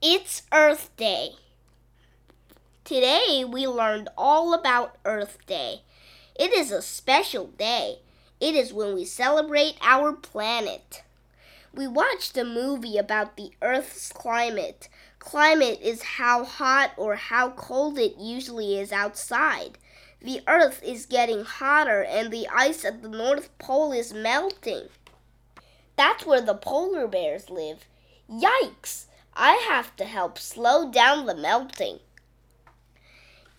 It's Earth Day. Today we learned all about Earth Day. It is a special day. It is when we celebrate our planet. We watched a movie about the Earth's climate. Climate is how hot or how cold it usually is outside. The Earth is getting hotter and the ice at the North Pole is melting. That's where the polar bears live. Yikes! I have to help slow down the melting.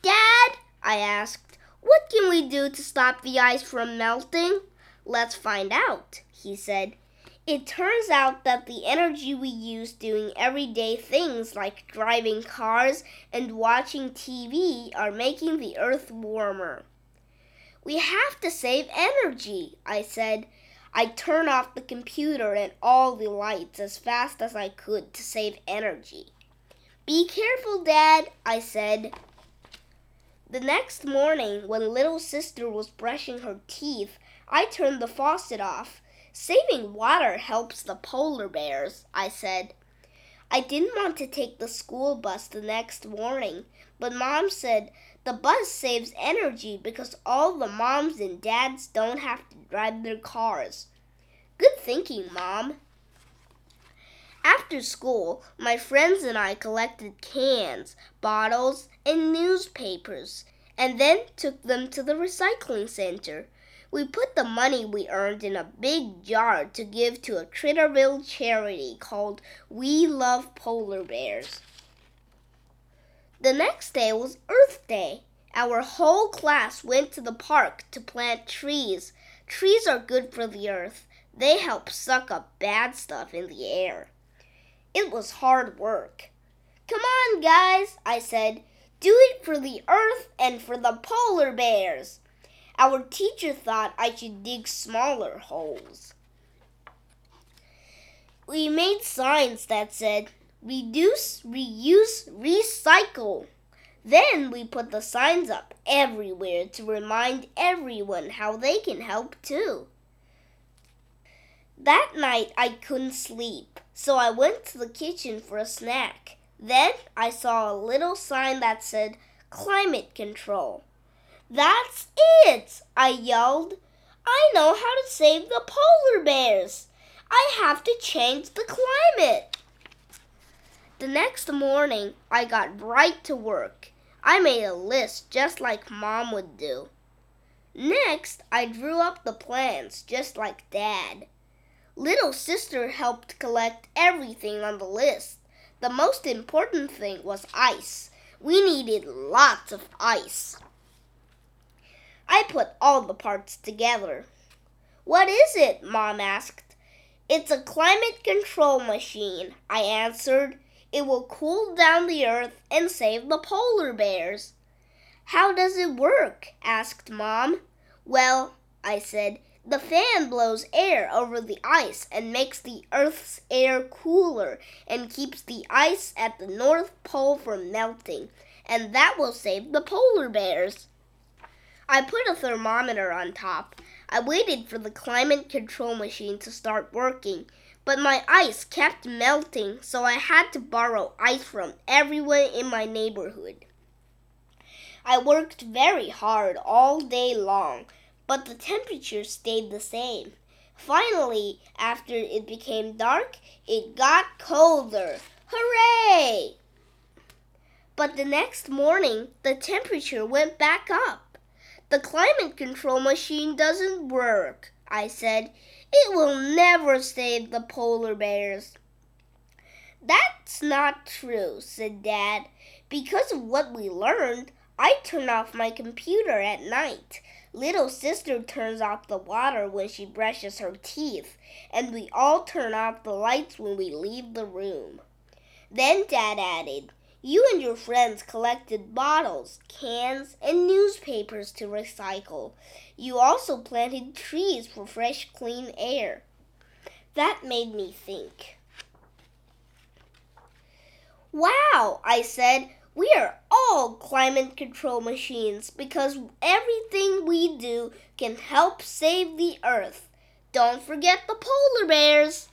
Dad, I asked, what can we do to stop the ice from melting? Let's find out, he said. It turns out that the energy we use doing everyday things like driving cars and watching TV are making the earth warmer. We have to save energy, I said. I turned off the computer and all the lights as fast as I could to save energy. Be careful, Dad, I said. The next morning, when little sister was brushing her teeth, I turned the faucet off. Saving water helps the polar bears, I said. I didn't want to take the school bus the next morning, but Mom said the bus saves energy because all the moms and dads don't have to drive their cars. Good thinking, Mom. After school, my friends and I collected cans, bottles, and newspapers, and then took them to the recycling center. We put the money we earned in a big jar to give to a Critterville charity called We Love Polar Bears. The next day was Earth Day. Our whole class went to the park to plant trees. Trees are good for the earth. They help suck up bad stuff in the air. It was hard work. Come on, guys, I said. Do it for the earth and for the polar bears. Our teacher thought I should dig smaller holes. We made signs that said, reduce, reuse, recycle. Then we put the signs up everywhere to remind everyone how they can help too. That night I couldn't sleep, so I went to the kitchen for a snack. Then I saw a little sign that said climate control. That's it! I yelled. I know how to save the polar bears. I have to change the climate. The next morning, I got right to work. I made a list just like Mom would do. Next, I drew up the plans just like Dad. Little sister helped collect everything on the list. The most important thing was ice. We needed lots of ice. I put all the parts together. What is it? Mom asked. It's a climate control machine, I answered. It will cool down the earth and save the polar bears. How does it work? asked Mom. Well, I said, the fan blows air over the ice and makes the Earth's air cooler and keeps the ice at the North Pole from melting, and that will save the polar bears. I put a thermometer on top. I waited for the climate control machine to start working but my ice kept melting, so I had to borrow ice from everyone in my neighborhood. I worked very hard all day long, but the temperature stayed the same. Finally, after it became dark, it got colder. Hooray! But the next morning, the temperature went back up. The climate control machine doesn't work, I said. It will never save the polar bears. That's not true, said Dad. Because of what we learned, I turn off my computer at night. Little sister turns off the water when she brushes her teeth, and we all turn off the lights when we leave the room. Then Dad added, You and your friends collected bottles, cans, and newspapers to recycle. You also planted trees for fresh, clean air. That made me think. Wow, I said, we are all climate control machines because everything we do can help save the earth. Don't forget the polar bears.